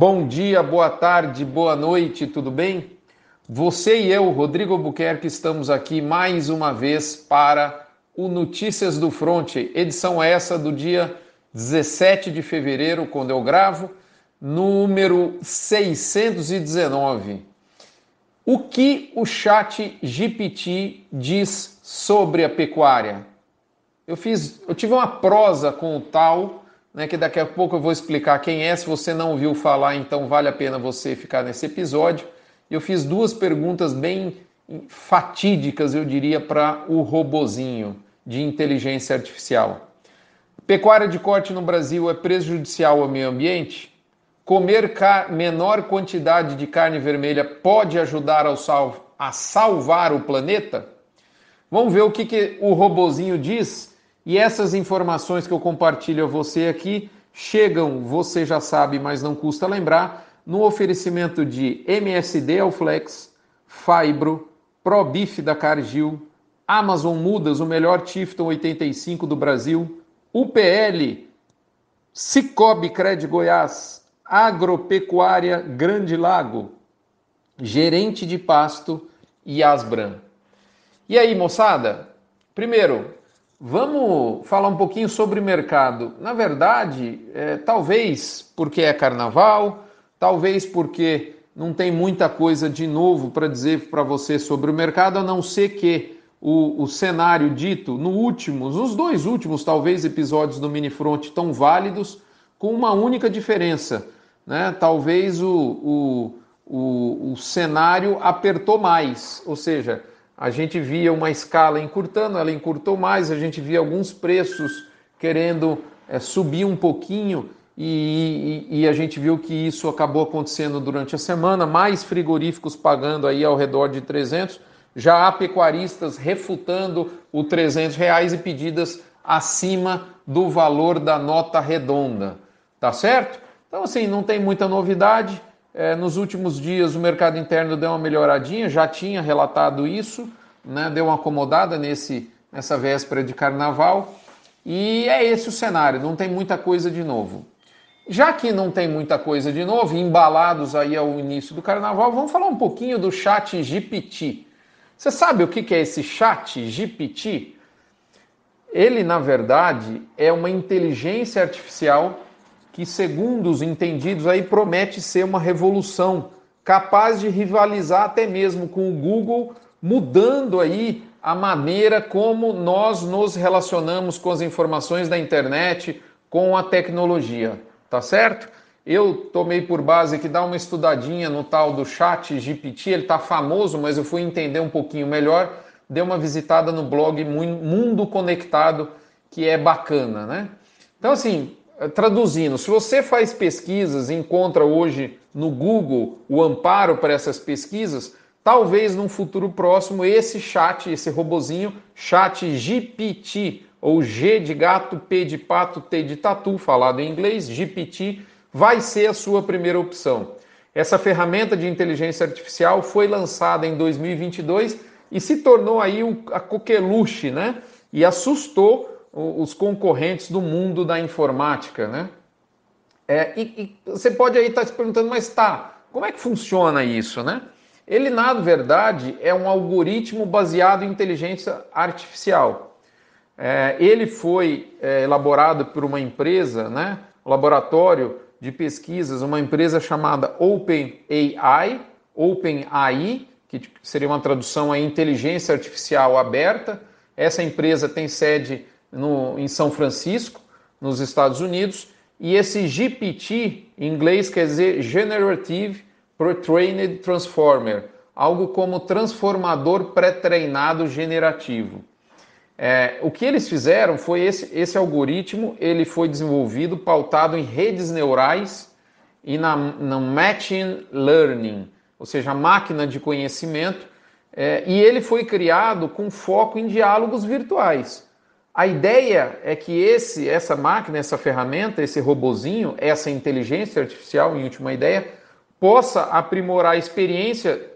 Bom dia, boa tarde, boa noite, tudo bem? Você e eu, Rodrigo Albuquerque, estamos aqui mais uma vez para o Notícias do Fronte, edição essa do dia 17 de fevereiro, quando eu gravo, número 619. O que o chat GPT diz sobre a pecuária? Eu fiz, eu tive uma prosa com o tal né, que daqui a pouco eu vou explicar quem é. Se você não ouviu falar, então vale a pena você ficar nesse episódio. Eu fiz duas perguntas bem fatídicas, eu diria, para o robozinho de inteligência artificial. Pecuária de corte no Brasil é prejudicial ao meio ambiente? Comer menor quantidade de carne vermelha pode ajudar sal a salvar o planeta? Vamos ver o que, que o robozinho diz e essas informações que eu compartilho a você aqui chegam, você já sabe, mas não custa lembrar, no oferecimento de MSD Alflex, Fibro, ProBif da Cargill, Amazon Mudas, o melhor Tifton 85 do Brasil, UPL, Cicobi Cred Goiás, Agropecuária Grande Lago, Gerente de Pasto e Asbran. E aí, moçada? Primeiro, Vamos falar um pouquinho sobre mercado. Na verdade, é, talvez porque é carnaval, talvez porque não tem muita coisa de novo para dizer para você sobre o mercado, a não ser que o, o cenário dito no últimos, os dois últimos, talvez, episódios do Minifront tão válidos, com uma única diferença. Né? Talvez o, o, o, o cenário apertou mais, ou seja, a gente via uma escala encurtando, ela encurtou mais, a gente via alguns preços querendo é, subir um pouquinho e, e, e, a gente viu que isso acabou acontecendo durante a semana, mais frigoríficos pagando aí ao redor de 300, já há pecuaristas refutando o 300 reais e pedidas acima do valor da nota redonda, tá certo? Então assim, não tem muita novidade, é, nos últimos dias o mercado interno deu uma melhoradinha, já tinha relatado isso, né, deu uma acomodada nesse, nessa véspera de carnaval. E é esse o cenário, não tem muita coisa de novo. Já que não tem muita coisa de novo, embalados aí ao início do carnaval, vamos falar um pouquinho do chat GPT. Você sabe o que é esse chat GPT? Ele, na verdade, é uma inteligência artificial que, segundo os entendidos, aí promete ser uma revolução, capaz de rivalizar até mesmo com o Google, mudando aí a maneira como nós nos relacionamos com as informações da internet, com a tecnologia, tá certo? Eu tomei por base que dá uma estudadinha no tal do chat GPT, ele tá famoso, mas eu fui entender um pouquinho melhor, dei uma visitada no blog Mundo Conectado, que é bacana, né? Então assim, traduzindo, se você faz pesquisas e encontra hoje no Google o amparo para essas pesquisas, talvez num futuro próximo esse chat, esse robozinho, chat GPT, ou G de gato, P de pato, T de tatu, falado em inglês, GPT, vai ser a sua primeira opção. Essa ferramenta de inteligência artificial foi lançada em 2022 e se tornou aí a coqueluche, né? E assustou os concorrentes do mundo da informática, né? É, e, e, você pode aí estar tá se perguntando, mas tá, como é que funciona isso, né? Ele, na verdade, é um algoritmo baseado em inteligência artificial. É, ele foi é, elaborado por uma empresa, né? Laboratório de pesquisas, uma empresa chamada OpenAI, OpenAI, que seria uma tradução a inteligência artificial aberta. Essa empresa tem sede no, em São Francisco, nos Estados Unidos, e esse GPT, em inglês, quer dizer Generative Pre-Trained Transformer, algo como transformador pré-treinado generativo. É, o que eles fizeram foi esse, esse algoritmo, ele foi desenvolvido pautado em redes neurais e na, na machine learning, ou seja, máquina de conhecimento, é, e ele foi criado com foco em diálogos virtuais. A ideia é que esse, essa máquina, essa ferramenta, esse robozinho, essa inteligência artificial, em última ideia, possa aprimorar a experiência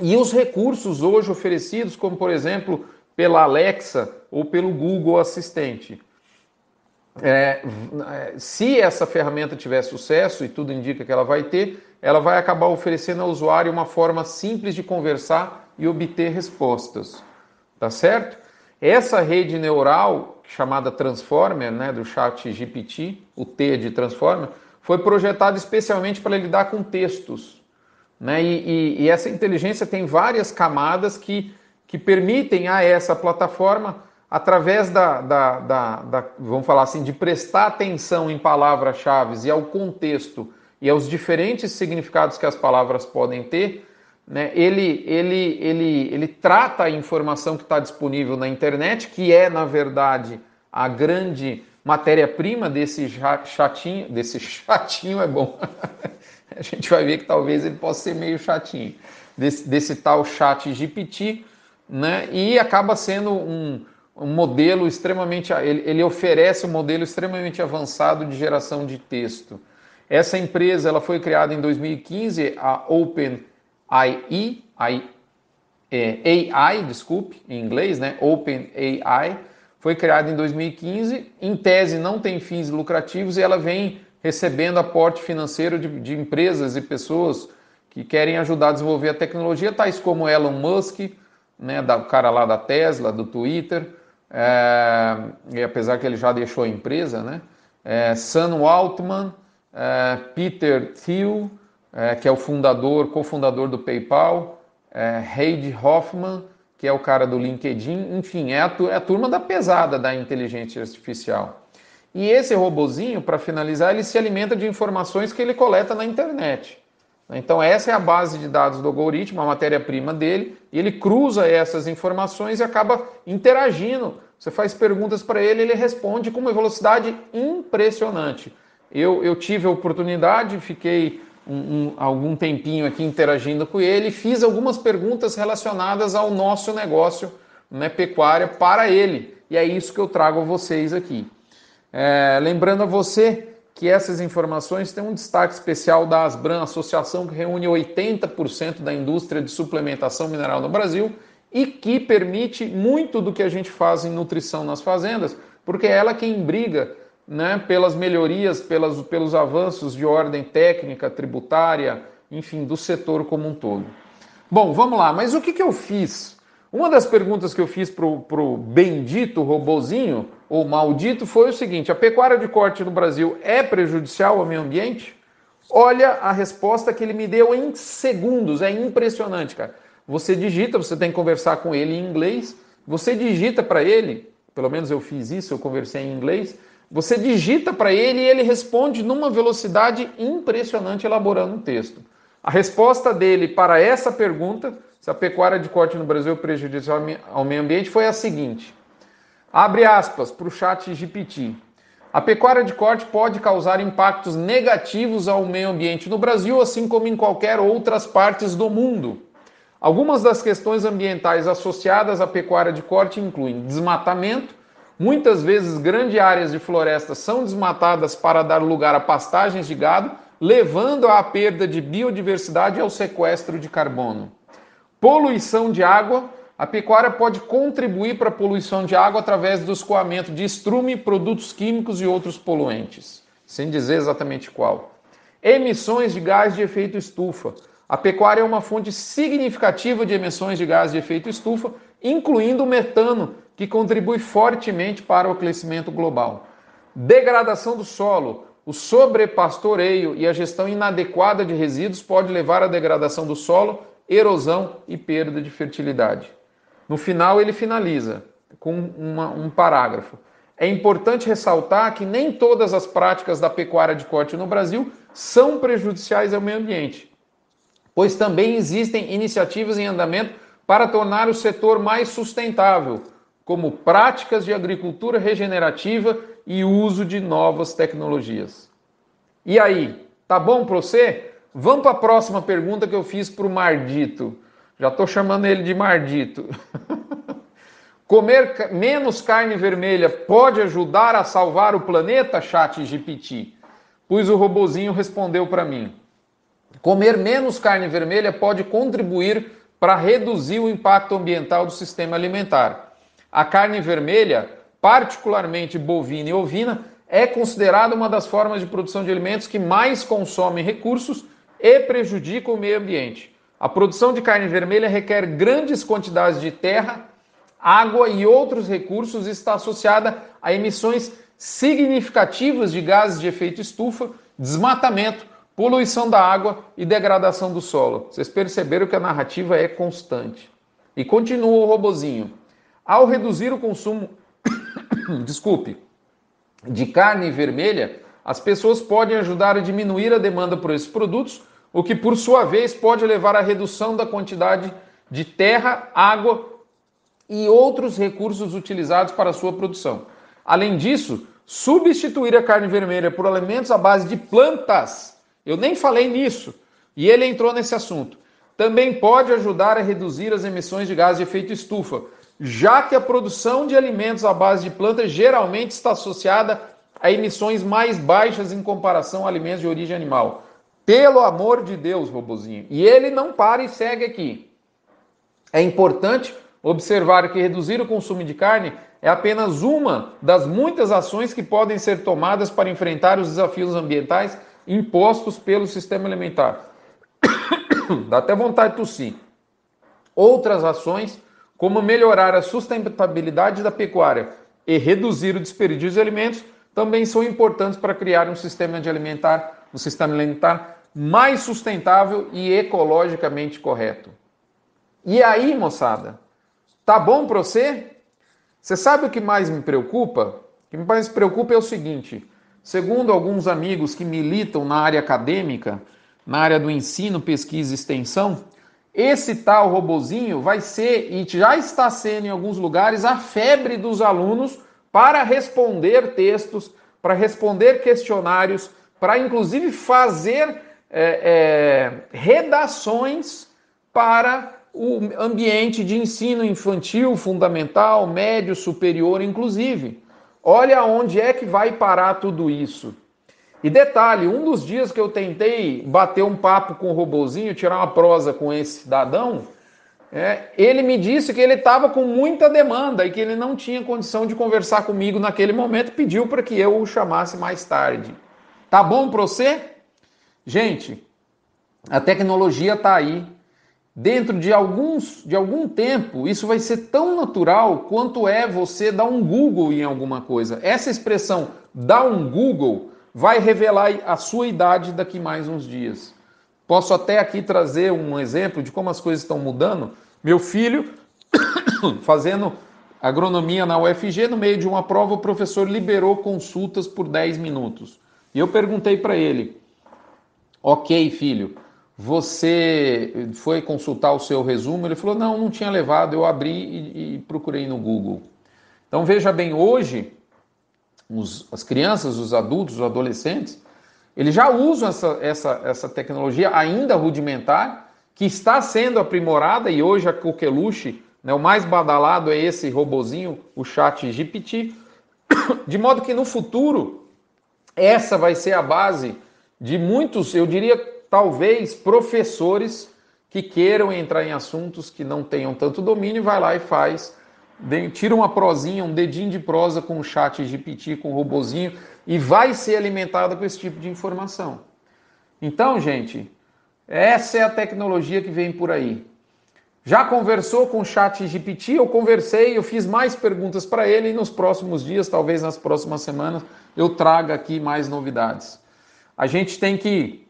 e os recursos hoje oferecidos, como por exemplo pela Alexa ou pelo Google Assistente. é, se essa ferramenta tiver sucesso, e tudo indica que ela vai ter, ela vai acabar oferecendo ao usuário uma forma simples de conversar e obter respostas. Tá certo? Essa rede neural, chamada Transformer, né, do chat GPT, o T de Transformer, foi projetada especialmente para lidar com textos. Né? E, e, e essa inteligência tem várias camadas que, que permitem a essa plataforma através da, da, da, da, vamos falar assim, de prestar atenção em palavras-chave e ao contexto e aos diferentes significados que as palavras podem ter, né, ele, ele, ele, ele trata a informação que está disponível na internet, que é, na verdade, a grande matéria-prima desse chatinho, desse chatinho é bom. a gente vai ver que talvez ele possa ser meio chatinho, desse, desse tal chat GPT, né, e acaba sendo um um modelo extremamente. Ele, ele, oferece um modelo extremamente avançado de geração de texto. Essa empresa ela foi criada em 2015, a OpenAI, AI, é, AI, desculpe, em inglês, né? OpenAI, foi criada em 2015. Em tese, não tem fins lucrativos e ela vem recebendo aporte financeiro de, de empresas e pessoas que querem ajudar a desenvolver a tecnologia, tais como Elon Musk, né, da, o cara lá da Tesla, do Twitter, é, e apesar que ele já deixou a empresa, né? É, Sam Altman, é, Peter Thiel, é, que é o fundador, cofundador do PayPal, é, Reid Hoffman, que é o cara do LinkedIn, enfim, é a, é a turma da pesada da inteligência artificial. E esse robozinho, para finalizar, ele se alimenta de informações que ele coleta na internet. Então, essa é a base de dados do algoritmo, a matéria-prima dele, e ele cruza essas informações e acaba interagindo. Você faz perguntas para ele, ele responde com uma velocidade impressionante. Eu, eu tive a oportunidade, fiquei um, um, algum tempinho aqui interagindo com ele, fiz algumas perguntas relacionadas ao nosso negócio né, pecuária para ele. E é isso que eu trago a vocês aqui. É, lembrando a você que essas informações têm um destaque especial da Asbran, associação que reúne 80% da indústria de suplementação mineral no Brasil e que permite muito do que a gente faz em nutrição nas fazendas, porque é ela quem briga né, pelas melhorias, pelas, pelos avanços de ordem técnica, tributária, enfim, do setor como um todo. Bom, vamos lá, mas o que, que eu fiz? Uma das perguntas que eu fiz para o bendito robozinho ou maldito foi o seguinte: a pecuária de corte no Brasil é prejudicial ao meio ambiente? Olha a resposta que ele me deu em segundos, é impressionante, cara. Você digita, você tem que conversar com ele em inglês, você digita para ele, pelo menos eu fiz isso, eu conversei em inglês, você digita para ele e ele responde numa velocidade impressionante, elaborando um texto. A resposta dele para essa pergunta, se a pecuária de corte no Brasil é prejudicial ao meio ambiente, foi a seguinte: Abre aspas para o chat GPT. A pecuária de corte pode causar impactos negativos ao meio ambiente no Brasil, assim como em qualquer outras partes do mundo. Algumas das questões ambientais associadas à pecuária de corte incluem desmatamento, muitas vezes grandes áreas de floresta são desmatadas para dar lugar a pastagens de gado, levando à perda de biodiversidade e ao sequestro de carbono. Poluição de água, a pecuária pode contribuir para a poluição de água através do escoamento de estrume, produtos químicos e outros poluentes, sem dizer exatamente qual. Emissões de gás de efeito estufa. A pecuária é uma fonte significativa de emissões de gás de efeito estufa, incluindo o metano, que contribui fortemente para o aquecimento global. Degradação do solo. O sobrepastoreio e a gestão inadequada de resíduos pode levar à degradação do solo, erosão e perda de fertilidade. No final, ele finaliza com uma, um parágrafo. É importante ressaltar que nem todas as práticas da pecuária de corte no Brasil são prejudiciais ao meio ambiente, pois também existem iniciativas em andamento para tornar o setor mais sustentável, como práticas de agricultura regenerativa e uso de novas tecnologias. E aí, tá bom para você? Vamos para a próxima pergunta que eu fiz para o Mardito. Já estou chamando ele de Mardito. Comer menos carne vermelha pode ajudar a salvar o planeta, chat GPT? Pois o robozinho respondeu para mim. Comer menos carne vermelha pode contribuir para reduzir o impacto ambiental do sistema alimentar. A carne vermelha, particularmente bovina e ovina, é considerada uma das formas de produção de alimentos que mais consomem recursos e prejudicam o meio ambiente. A produção de carne vermelha requer grandes quantidades de terra, água e outros recursos e está associada a emissões significativas de gases de efeito estufa, desmatamento, poluição da água e degradação do solo. Vocês perceberam que a narrativa é constante. E continua o robozinho. Ao reduzir o consumo, desculpe, de carne vermelha, as pessoas podem ajudar a diminuir a demanda por esses produtos, o que por sua vez pode levar à redução da quantidade de terra, água e outros recursos utilizados para sua produção. Além disso, substituir a carne vermelha por alimentos à base de plantas, eu nem falei nisso, e ele entrou nesse assunto, também pode ajudar a reduzir as emissões de gás de efeito estufa, já que a produção de alimentos à base de plantas geralmente está associada a emissões mais baixas em comparação a alimentos de origem animal. Pelo amor de Deus, robozinho. E ele não para e segue aqui. É importante observar que reduzir o consumo de carne é apenas uma das muitas ações que podem ser tomadas para enfrentar os desafios ambientais impostos pelo sistema alimentar. Dá até vontade de tossir. Outras ações como melhorar a sustentabilidade da pecuária e reduzir o desperdício de alimentos, também são importantes para criar um sistema de alimentar, um sistema alimentar mais sustentável e ecologicamente correto. E aí, moçada, tá bom para você? Você sabe o que mais me preocupa? O que mais me preocupa é o seguinte: segundo alguns amigos que militam na área acadêmica, na área do ensino, pesquisa e extensão, esse tal robozinho vai ser, e já está sendo em alguns lugares, a febre dos alunos para responder textos, para responder questionários, para inclusive fazer é, é, redações para o ambiente de ensino infantil, fundamental, médio, superior, inclusive. Olha onde é que vai parar tudo isso. E detalhe, um dos dias que eu tentei bater um papo com o robozinho, tirar uma prosa com esse cidadão, é, ele me disse que ele estava com muita demanda e que ele não tinha condição de conversar comigo naquele momento, pediu para que eu o chamasse mais tarde. Tá bom para você? Gente, a tecnologia está aí. Dentro de alguns de algum tempo, isso vai ser tão natural quanto é você dar um Google em alguma coisa. Essa expressão dar um Google vai revelar a sua idade daqui mais uns dias. Posso até aqui trazer um exemplo de como as coisas estão mudando. Meu filho, fazendo agronomia na UFG, no meio de uma prova, o professor liberou consultas por 10 minutos. E eu perguntei para ele: Ok, filho, você foi consultar o seu resumo? Ele falou: Não, não tinha levado, eu abri e, e procurei no Google. Então veja bem, hoje os, as crianças, os adultos, os adolescentes, eles já usam essa, essa, essa tecnologia ainda rudimentar, que está sendo aprimorada, e hoje a Coqueluche, né, o mais badalado é esse robozinho, o chat GPT, de modo que no futuro, essa vai ser a base de muitos, eu diria, talvez, professores que queiram entrar em assuntos que não tenham tanto domínio, vai lá e faz tira uma prosinha, um dedinho de prosa com o chat GPT, com o robozinho, e vai ser alimentada com esse tipo de informação. Então, gente, essa é a tecnologia que vem por aí. Já conversou com o chat GPT? Eu conversei, eu fiz mais perguntas para ele e nos próximos dias, talvez nas próximas semanas, eu traga aqui mais novidades. A gente tem que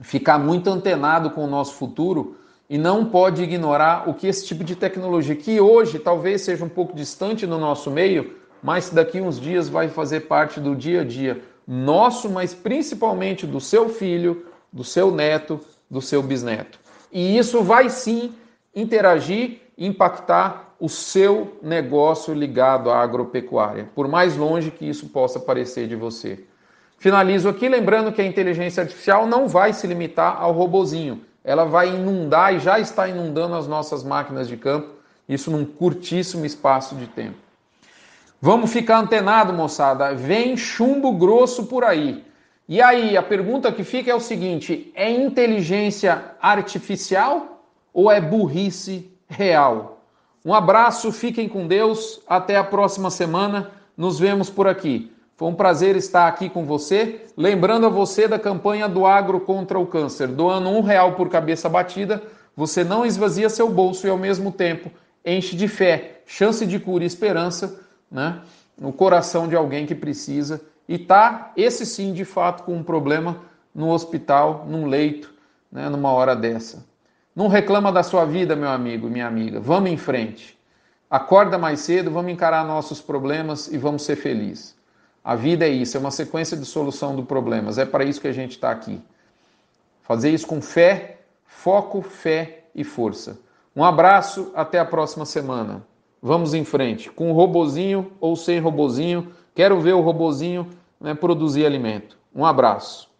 ficar muito antenado com o nosso futuro, e não pode ignorar o que esse tipo de tecnologia, que hoje talvez seja um pouco distante no nosso meio, mas daqui uns dias vai fazer parte do dia a dia nosso, mas principalmente do seu filho, do seu neto, do seu bisneto. E isso vai sim interagir, impactar o seu negócio ligado à agropecuária, por mais longe que isso possa parecer de você. Finalizo aqui lembrando que a inteligência artificial não vai se limitar ao robozinho ela vai inundar e já está inundando as nossas máquinas de campo, isso num curtíssimo espaço de tempo. Vamos ficar antenado, moçada. Vem chumbo grosso por aí. E aí, a pergunta que fica é o seguinte: é inteligência artificial ou é burrice real? Um abraço, fiquem com Deus. Até a próxima semana. Nos vemos por aqui. Foi um prazer estar aqui com você. Lembrando a você da campanha do Agro contra o Câncer. Doando um real por cabeça batida, você não esvazia seu bolso e ao mesmo tempo enche de fé, chance de cura e esperança né, no coração de alguém que precisa e tá, esse sim, de fato, com um problema no hospital, num leito, né, numa hora dessa. Não reclama da sua vida, meu amigo minha amiga. Vamos em frente. Acorda mais cedo, vamos encarar nossos problemas e vamos ser felizes. A vida é isso, é uma sequência de solução de problemas. É para isso que a gente está aqui. Fazer isso com fé, foco, fé e força. Um abraço, até a próxima semana. Vamos em frente, com robozinho ou sem robozinho. Quero ver o robozinho né, produzir alimento. Um abraço.